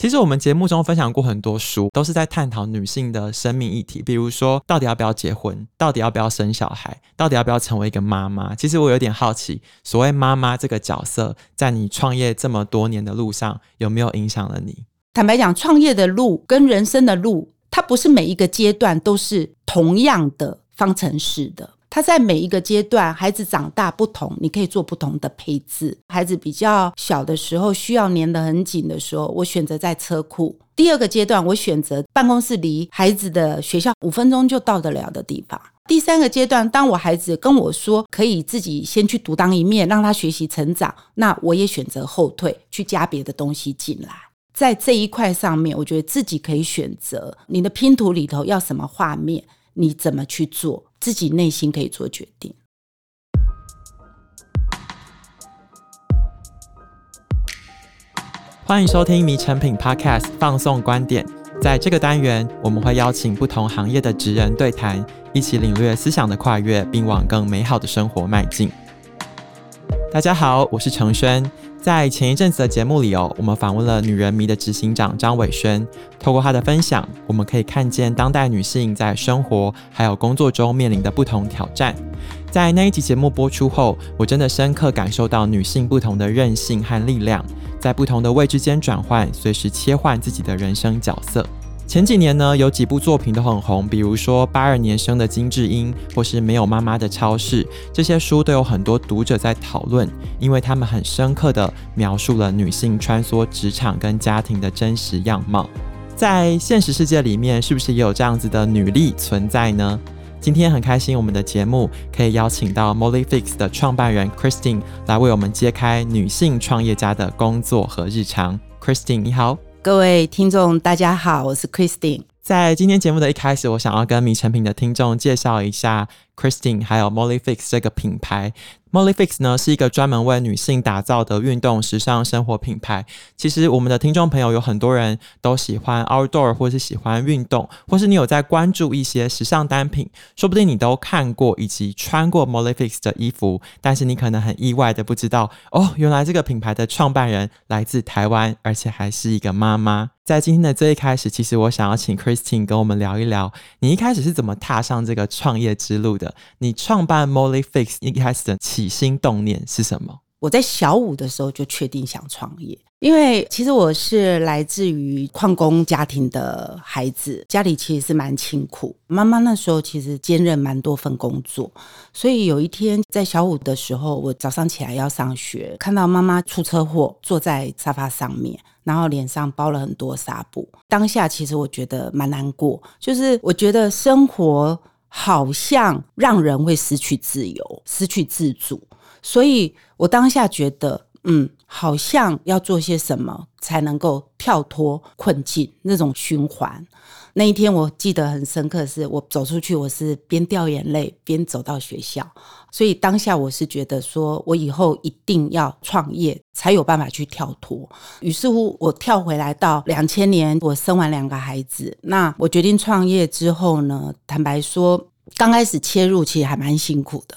其实我们节目中分享过很多书，都是在探讨女性的生命议题，比如说到底要不要结婚，到底要不要生小孩，到底要不要成为一个妈妈。其实我有点好奇，所谓妈妈这个角色，在你创业这么多年的路上，有没有影响了你？坦白讲，创业的路跟人生的路，它不是每一个阶段都是同样的方程式的。他在每一个阶段，孩子长大不同，你可以做不同的配置。孩子比较小的时候，需要粘得很紧的时候，我选择在车库。第二个阶段，我选择办公室离孩子的学校五分钟就到得了的地方。第三个阶段，当我孩子跟我说可以自己先去独当一面，让他学习成长，那我也选择后退，去加别的东西进来。在这一块上面，我觉得自己可以选择你的拼图里头要什么画面，你怎么去做。自己内心可以做决定。欢迎收听《迷成品 Podcast》放送观点。在这个单元，我们会邀请不同行业的职人对谈，一起领略思想的跨越，并往更美好的生活迈进。大家好，我是承轩。在前一阵子的节目里哦，我们访问了女人迷的执行长张伟轩。透过他的分享，我们可以看见当代女性在生活还有工作中面临的不同挑战。在那一集节目播出后，我真的深刻感受到女性不同的韧性和力量，在不同的位置间转换，随时切换自己的人生角色。前几年呢，有几部作品都很红，比如说八二年生的金智英，或是没有妈妈的超市，这些书都有很多读者在讨论，因为他们很深刻地描述了女性穿梭职场跟家庭的真实样貌。在现实世界里面，是不是也有这样子的女力存在呢？今天很开心，我们的节目可以邀请到 Mollyfix 的创办人 Christine 来为我们揭开女性创业家的工作和日常。Christine，你好。各位听众，大家好，我是 Christine。在今天节目的一开始，我想要跟米成品的听众介绍一下 Christine 还有 Mollyfix 这个品牌。Mollyfix 呢是一个专门为女性打造的运动时尚生活品牌。其实我们的听众朋友有很多人都喜欢 outdoor，或是喜欢运动，或是你有在关注一些时尚单品，说不定你都看过以及穿过 Mollyfix 的衣服，但是你可能很意外的不知道，哦，原来这个品牌的创办人来自台湾，而且还是一个妈妈。在今天的最一开始，其实我想要请 Christine 跟我们聊一聊，你一开始是怎么踏上这个创业之路的？你创办 Mollyfix 一开始的起心动念是什么？我在小五的时候就确定想创业，因为其实我是来自于矿工家庭的孩子，家里其实是蛮清苦。妈妈那时候其实兼任蛮多份工作，所以有一天在小五的时候，我早上起来要上学，看到妈妈出车祸，坐在沙发上面，然后脸上包了很多纱布。当下其实我觉得蛮难过，就是我觉得生活。好像让人会失去自由，失去自主，所以我当下觉得，嗯，好像要做些什么才能够跳脱困境那种循环。那一天我记得很深刻，是我走出去，我是边掉眼泪边走到学校，所以当下我是觉得说，我以后一定要创业，才有办法去跳脱。于是乎，我跳回来到两千年，我生完两个孩子，那我决定创业之后呢，坦白说，刚开始切入其实还蛮辛苦的。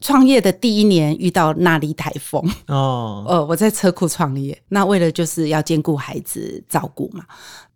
创业的第一年遇到纳莉台风哦，呃，我在车库创业，那为了就是要兼顾孩子照顾嘛。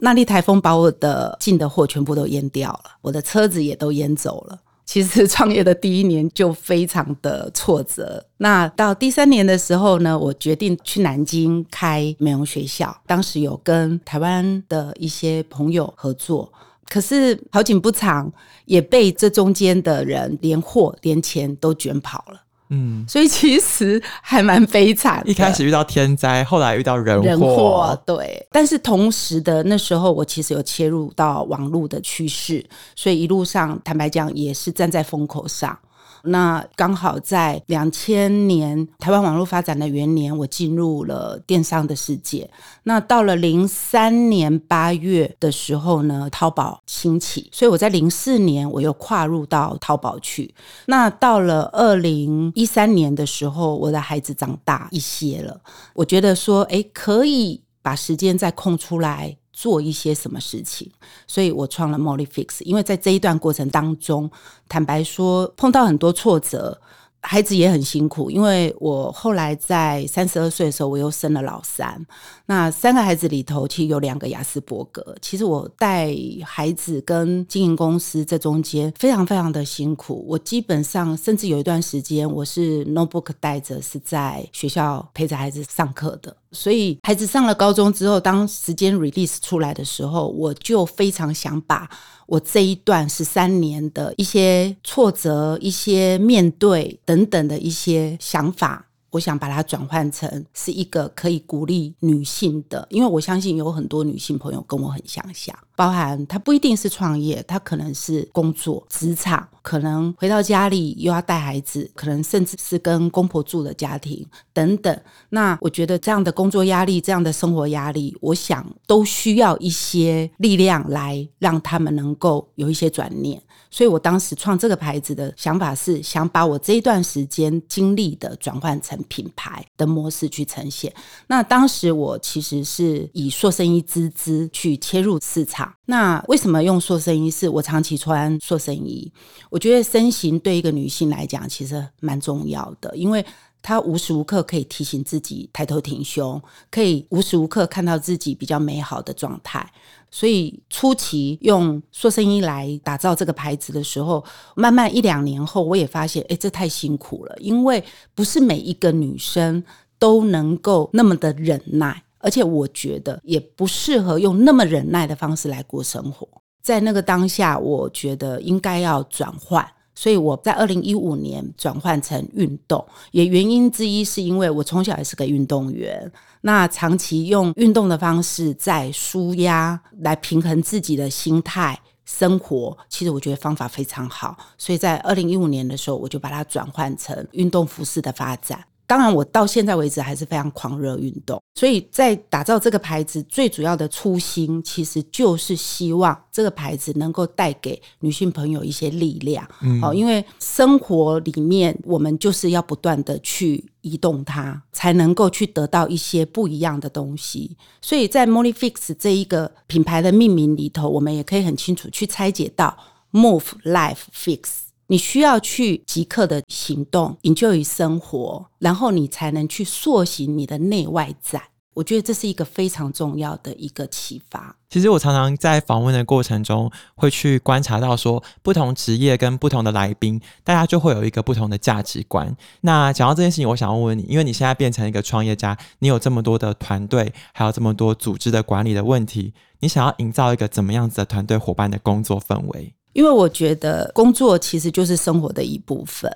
纳莉台风把我的进的货全部都淹掉了，我的车子也都淹走了。其实创业的第一年就非常的挫折。那到第三年的时候呢，我决定去南京开美容学校。当时有跟台湾的一些朋友合作，可是好景不长，也被这中间的人连货连钱都卷跑了。嗯，所以其实还蛮悲惨。一开始遇到天灾，后来遇到人祸，人祸对。但是同时的那时候，我其实有切入到网络的趋势，所以一路上坦白讲，也是站在风口上。那刚好在两千年台湾网络发展的元年，我进入了电商的世界。那到了零三年八月的时候呢，淘宝兴起，所以我在零四年我又跨入到淘宝去。那到了二零一三年的时候，我的孩子长大一些了，我觉得说，哎，可以把时间再空出来。做一些什么事情，所以我创了 Mollyfix。因为在这一段过程当中，坦白说碰到很多挫折，孩子也很辛苦，因为我后来在三十二岁的时候，我又生了老三。那三个孩子里头，其实有两个亚斯伯格。其实我带孩子跟经营公司这中间非常非常的辛苦。我基本上甚至有一段时间，我是 notebook 带着，是在学校陪着孩子上课的。所以孩子上了高中之后，当时间 release 出来的时候，我就非常想把我这一段十三年的一些挫折、一些面对等等的一些想法。我想把它转换成是一个可以鼓励女性的，因为我相信有很多女性朋友跟我很相像，包含他不一定是创业，他可能是工作职场，可能回到家里又要带孩子，可能甚至是跟公婆住的家庭等等。那我觉得这样的工作压力，这样的生活压力，我想都需要一些力量来让他们能够有一些转念。所以我当时创这个牌子的想法是，想把我这一段时间经历的转换成品牌的模式去呈现。那当时我其实是以塑身衣织织去切入市场。那为什么用塑身衣？是我长期穿塑身衣，我觉得身形对一个女性来讲其实蛮重要的，因为她无时无刻可以提醒自己抬头挺胸，可以无时无刻看到自己比较美好的状态。所以初期用塑身衣来打造这个牌子的时候，慢慢一两年后，我也发现，哎，这太辛苦了，因为不是每一个女生都能够那么的忍耐，而且我觉得也不适合用那么忍耐的方式来过生活。在那个当下，我觉得应该要转换。所以我在二零一五年转换成运动，也原因之一是因为我从小也是个运动员，那长期用运动的方式在舒压来平衡自己的心态生活，其实我觉得方法非常好。所以在二零一五年的时候，我就把它转换成运动服饰的发展。当然，我到现在为止还是非常狂热运动，所以在打造这个牌子最主要的初心，其实就是希望这个牌子能够带给女性朋友一些力量。嗯，因为生活里面我们就是要不断的去移动它，才能够去得到一些不一样的东西。所以在 Molly Fix 这一个品牌的命名里头，我们也可以很清楚去拆解到 Move Life Fix。你需要去即刻的行动营救于生活，然后你才能去塑形你的内外在。我觉得这是一个非常重要的一个启发。其实我常常在访问的过程中，会去观察到说，不同职业跟不同的来宾，大家就会有一个不同的价值观。那讲到这件事情，我想问问你，因为你现在变成一个创业家，你有这么多的团队，还有这么多组织的管理的问题，你想要营造一个怎么样子的团队伙伴的工作氛围？因为我觉得工作其实就是生活的一部分。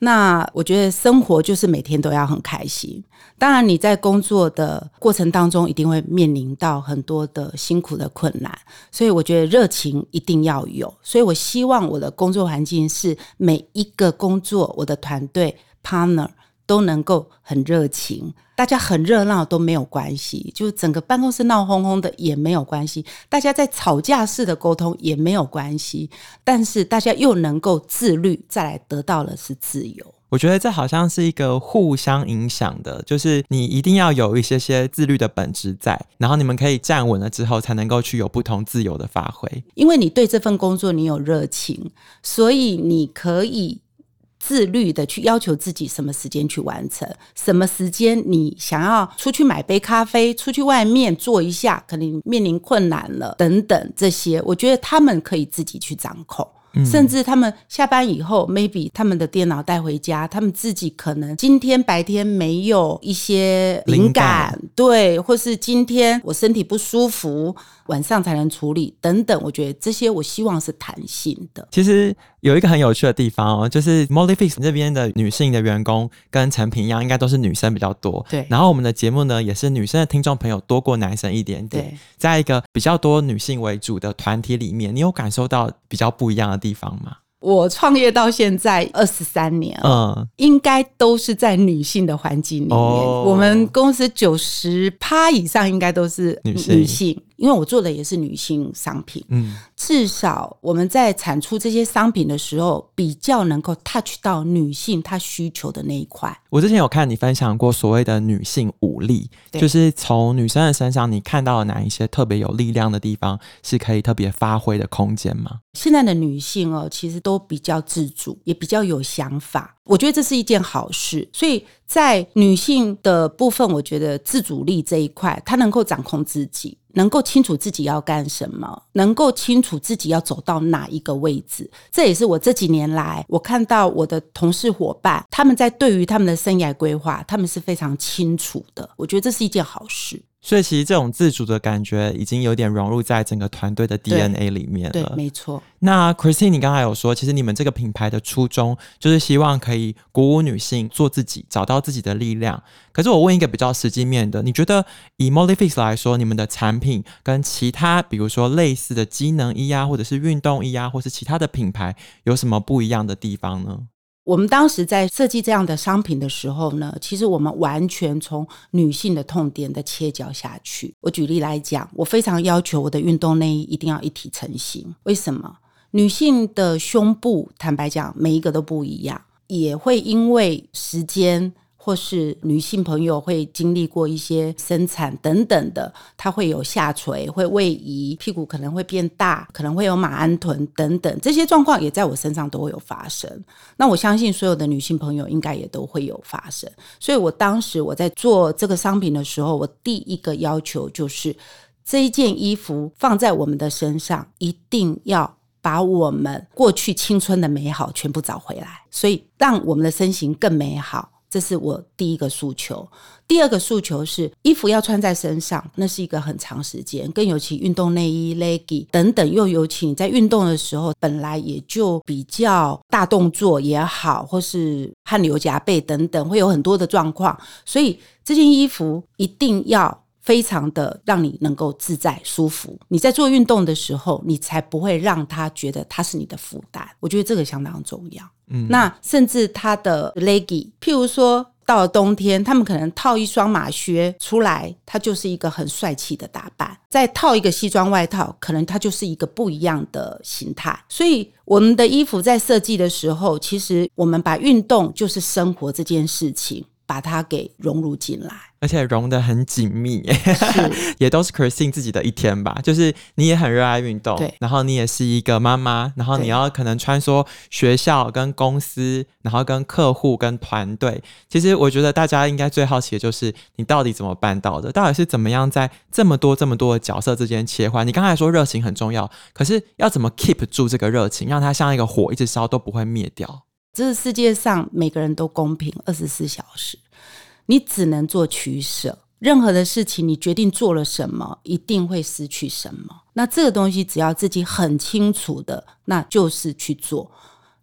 那我觉得生活就是每天都要很开心。当然，你在工作的过程当中一定会面临到很多的辛苦的困难，所以我觉得热情一定要有。所以我希望我的工作环境是每一个工作，我的团队 partner 都能够很热情。大家很热闹都没有关系，就整个办公室闹哄哄的也没有关系，大家在吵架式的沟通也没有关系，但是大家又能够自律，再来得到的是自由。我觉得这好像是一个互相影响的，就是你一定要有一些些自律的本质在，然后你们可以站稳了之后，才能够去有不同自由的发挥。因为你对这份工作你有热情，所以你可以。自律的去要求自己什么时间去完成，什么时间你想要出去买杯咖啡，出去外面坐一下，可能面临困难了等等这些，我觉得他们可以自己去掌控。甚至他们下班以后，maybe 他们的电脑带回家，他们自己可能今天白天没有一些灵感，灵感对，或是今天我身体不舒服，晚上才能处理等等。我觉得这些我希望是弹性的。其实有一个很有趣的地方哦，就是 Mollyfix 这边的女性的员工跟成品一样，应该都是女生比较多。对。然后我们的节目呢，也是女生的听众朋友多过男生一点点。对。在一个比较多女性为主的团体里面，你有感受到比较不一样的地方吗？我创业到现在二十三年了，嗯，应该都是在女性的环境里面。哦，我们公司九十趴以上应该都是女性。女性因为我做的也是女性商品，嗯，至少我们在产出这些商品的时候，比较能够 touch 到女性她需求的那一块。我之前有看你分享过所谓的女性武力，就是从女生的身上，你看到了哪一些特别有力量的地方，是可以特别发挥的空间吗？现在的女性哦，其实都比较自主，也比较有想法。我觉得这是一件好事。所以在女性的部分，我觉得自主力这一块，她能够掌控自己。能够清楚自己要干什么，能够清楚自己要走到哪一个位置，这也是我这几年来我看到我的同事伙伴他们在对于他们的生涯规划，他们是非常清楚的。我觉得这是一件好事。所以其实这种自主的感觉已经有点融入在整个团队的 DNA 里面了。没错。那 Christine，你刚才有说，其实你们这个品牌的初衷就是希望可以鼓舞女性做自己，找到自己的力量。可是我问一个比较实际面的，你觉得以 Molifix 来说，你们的产品跟其他比如说类似的机能衣啊，或者是运动衣啊，或是其他的品牌有什么不一样的地方呢？我们当时在设计这样的商品的时候呢，其实我们完全从女性的痛点的切角下去。我举例来讲，我非常要求我的运动内衣一定要一体成型。为什么？女性的胸部，坦白讲，每一个都不一样，也会因为时间。或是女性朋友会经历过一些生产等等的，她会有下垂、会位移，屁股可能会变大，可能会有马鞍臀等等，这些状况也在我身上都会有发生。那我相信所有的女性朋友应该也都会有发生。所以我当时我在做这个商品的时候，我第一个要求就是这一件衣服放在我们的身上，一定要把我们过去青春的美好全部找回来，所以让我们的身形更美好。这是我第一个诉求，第二个诉求是衣服要穿在身上，那是一个很长时间，更尤其运动内衣、leggy 等等，又尤其你在运动的时候，本来也就比较大动作也好，或是汗流浃背等等，会有很多的状况，所以这件衣服一定要非常的让你能够自在舒服。你在做运动的时候，你才不会让他觉得他是你的负担。我觉得这个相当重要。嗯，那甚至他的 leggy，譬如说到了冬天，他们可能套一双马靴出来，它就是一个很帅气的打扮；再套一个西装外套，可能它就是一个不一样的形态。所以，我们的衣服在设计的时候，其实我们把运动就是生活这件事情。把它给融入进来，而且融得很紧密，是 也都是 Christine 自己的一天吧。就是你也很热爱运动，对，然后你也是一个妈妈，然后你要可能穿梭学校跟公司，然后跟客户跟团队。其实我觉得大家应该最好奇的就是你到底怎么办到的？到底是怎么样在这么多这么多的角色之间切换？你刚才说热情很重要，可是要怎么 keep 住这个热情，让它像一个火一直烧都不会灭掉？这个世界上每个人都公平，二十四小时，你只能做取舍。任何的事情，你决定做了什么，一定会失去什么。那这个东西，只要自己很清楚的，那就是去做。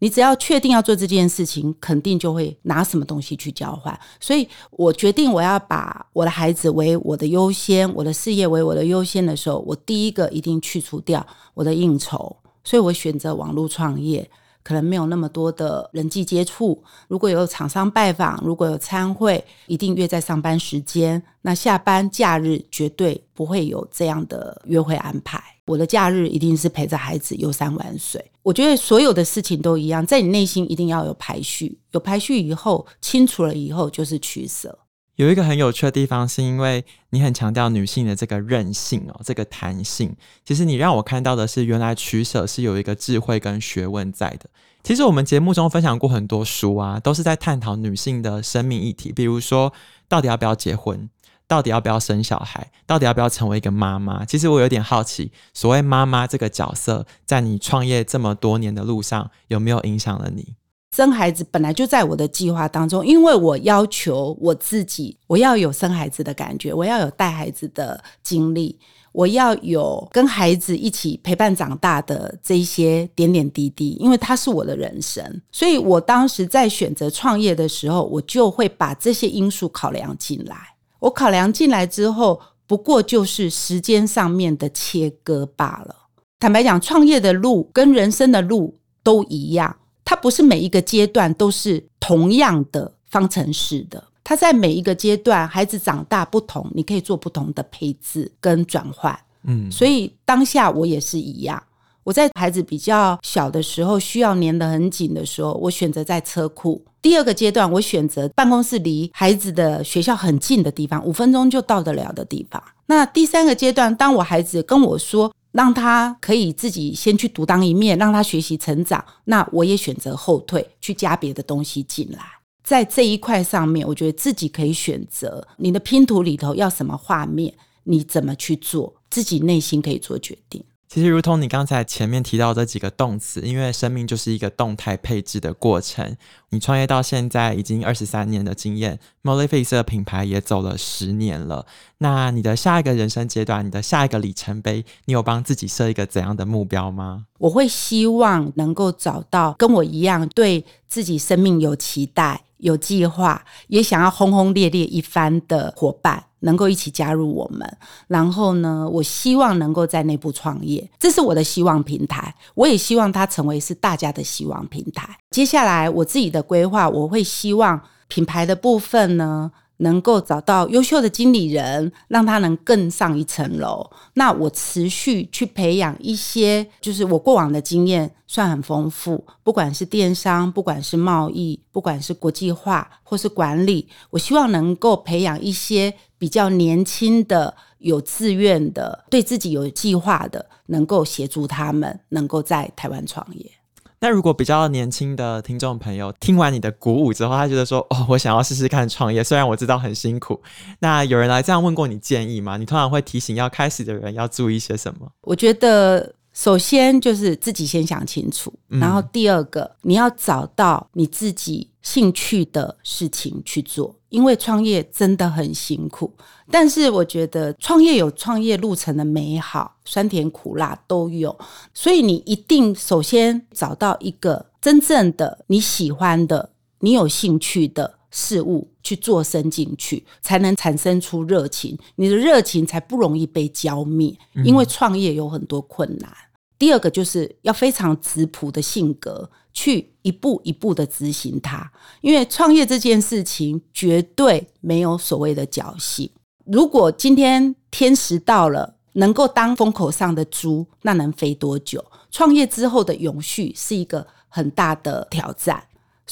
你只要确定要做这件事情，肯定就会拿什么东西去交换。所以我决定我要把我的孩子为我的优先，我的事业为我的优先的时候，我第一个一定去除掉我的应酬，所以我选择网络创业。可能没有那么多的人际接触，如果有厂商拜访，如果有参会，一定约在上班时间。那下班假日绝对不会有这样的约会安排。我的假日一定是陪着孩子游山玩水。我觉得所有的事情都一样，在你内心一定要有排序，有排序以后，清楚了以后就是取舍。有一个很有趣的地方，是因为你很强调女性的这个韧性哦，这个弹性。其实你让我看到的是，原来取舍是有一个智慧跟学问在的。其实我们节目中分享过很多书啊，都是在探讨女性的生命议题，比如说到底要不要结婚，到底要不要生小孩，到底要不要成为一个妈妈。其实我有点好奇，所谓妈妈这个角色，在你创业这么多年的路上，有没有影响了你？生孩子本来就在我的计划当中，因为我要求我自己，我要有生孩子的感觉，我要有带孩子的经历，我要有跟孩子一起陪伴长大的这一些点点滴滴，因为他是我的人生，所以我当时在选择创业的时候，我就会把这些因素考量进来。我考量进来之后，不过就是时间上面的切割罢了。坦白讲，创业的路跟人生的路都一样。它不是每一个阶段都是同样的方程式的，它在每一个阶段，孩子长大不同，你可以做不同的配置跟转换。嗯，所以当下我也是一样。我在孩子比较小的时候，需要粘得很紧的时候，我选择在车库。第二个阶段，我选择办公室离孩子的学校很近的地方，五分钟就到得了的地方。那第三个阶段，当我孩子跟我说，让他可以自己先去独当一面，让他学习成长。那我也选择后退，去加别的东西进来。在这一块上面，我觉得自己可以选择你的拼图里头要什么画面，你怎么去做，自己内心可以做决定。其实，如同你刚才前面提到这几个动词，因为生命就是一个动态配置的过程。你创业到现在已经二十三年的经验，Molefix 的品牌也走了十年了。那你的下一个人生阶段，你的下一个里程碑，你有帮自己设一个怎样的目标吗？我会希望能够找到跟我一样对自己生命有期待、有计划，也想要轰轰烈烈一番的伙伴。能够一起加入我们，然后呢，我希望能够在内部创业，这是我的希望平台。我也希望它成为是大家的希望平台。接下来我自己的规划，我会希望品牌的部分呢，能够找到优秀的经理人，让他能更上一层楼。那我持续去培养一些，就是我过往的经验算很丰富，不管是电商，不管是贸易，不管是国际化或是管理，我希望能够培养一些比较年轻的、有自愿的、对自己有计划的，能够协助他们能够在台湾创业。那如果比较年轻的听众朋友听完你的鼓舞之后，他觉得说：“哦，我想要试试看创业，虽然我知道很辛苦。”那有人来这样问过你建议吗？你通常会提醒要开始的人要注意些什么？我觉得。首先就是自己先想清楚，然后第二个，你要找到你自己兴趣的事情去做，因为创业真的很辛苦。但是我觉得创业有创业路程的美好，酸甜苦辣都有，所以你一定首先找到一个真正的你喜欢的、你有兴趣的事物去做深进去，才能产生出热情。你的热情才不容易被浇灭，因为创业有很多困难。嗯。第二个就是要非常质朴的性格，去一步一步的执行它。因为创业这件事情绝对没有所谓的侥幸。如果今天天时到了，能够当风口上的猪，那能飞多久？创业之后的永续是一个很大的挑战。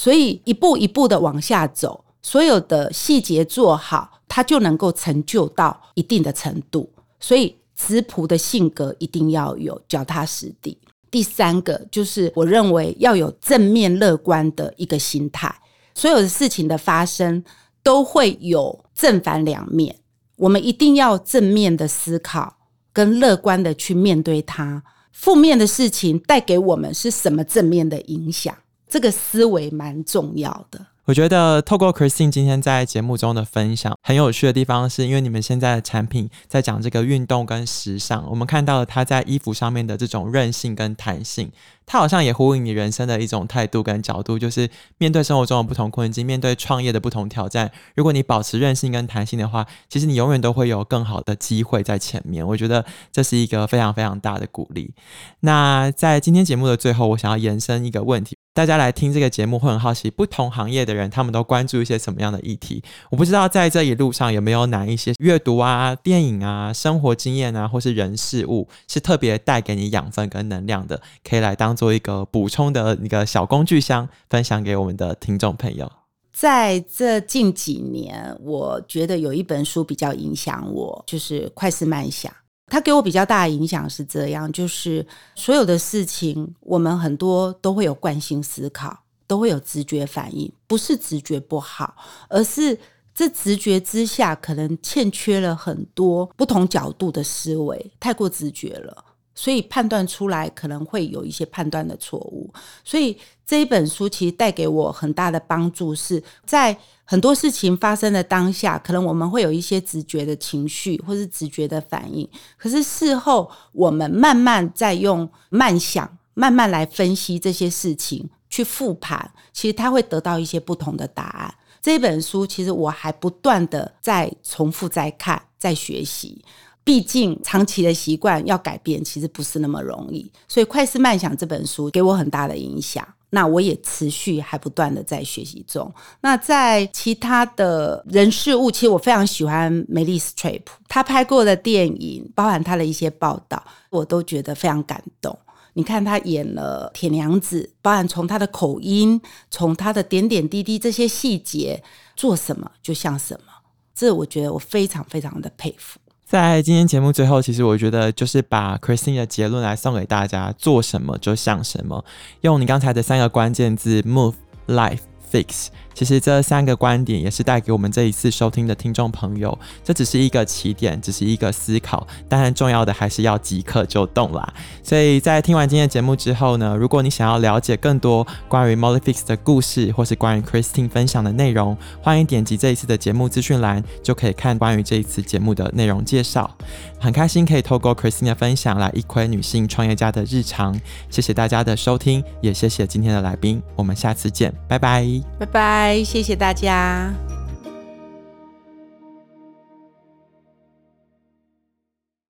所以一步一步的往下走，所有的细节做好，它就能够成就到一定的程度。所以质朴的性格一定要有，脚踏实地。第三个就是我认为要有正面乐观的一个心态。所有的事情的发生都会有正反两面，我们一定要正面的思考，跟乐观的去面对它。负面的事情带给我们是什么正面的影响？这个思维蛮重要的。我觉得透过 Christine 今天在节目中的分享，很有趣的地方是因为你们现在的产品在讲这个运动跟时尚，我们看到了它在衣服上面的这种韧性跟弹性，它好像也呼应你人生的一种态度跟角度，就是面对生活中的不同困境，面对创业的不同挑战，如果你保持韧性跟弹性的话，其实你永远都会有更好的机会在前面。我觉得这是一个非常非常大的鼓励。那在今天节目的最后，我想要延伸一个问题。大家来听这个节目会很好奇，不同行业的人他们都关注一些什么样的议题？我不知道在这一路上有没有哪一些阅读啊、电影啊、生活经验啊，或是人事物是特别带给你养分跟能量的，可以来当做一个补充的一个小工具箱，分享给我们的听众朋友。在这近几年，我觉得有一本书比较影响我，就是《快思慢想》。他给我比较大的影响是这样，就是所有的事情，我们很多都会有惯性思考，都会有直觉反应，不是直觉不好，而是这直觉之下可能欠缺了很多不同角度的思维，太过直觉了。所以判断出来可能会有一些判断的错误，所以这一本书其实带给我很大的帮助，是在很多事情发生的当下，可能我们会有一些直觉的情绪或是直觉的反应，可是事后我们慢慢再用慢想，慢慢来分析这些事情，去复盘，其实它会得到一些不同的答案。这本书其实我还不断的在重复、在看、在学习。毕竟长期的习惯要改变，其实不是那么容易。所以《快思慢想》这本书给我很大的影响。那我也持续还不断的在学习中。那在其他的人事物，其实我非常喜欢梅丽史翠普，她拍过的电影，包含她的一些报道，我都觉得非常感动。你看她演了铁娘子，包含从她的口音，从她的点点滴滴这些细节，做什么就像什么，这我觉得我非常非常的佩服。在今天节目最后，其实我觉得就是把 Christine 的结论来送给大家：做什么就像什么。用你刚才的三个关键字：move、life、fix。其实这三个观点也是带给我们这一次收听的听众朋友，这只是一个起点，只是一个思考，当然重要的还是要即刻就动啦。所以在听完今天节目之后呢，如果你想要了解更多关于 Mollyfix 的故事，或是关于 Christine 分享的内容，欢迎点击这一次的节目资讯栏，就可以看关于这一次节目的内容介绍。很开心可以透过 Christine 的分享来一窥女性创业家的日常。谢谢大家的收听，也谢谢今天的来宾，我们下次见，拜拜，拜拜。谢谢大家。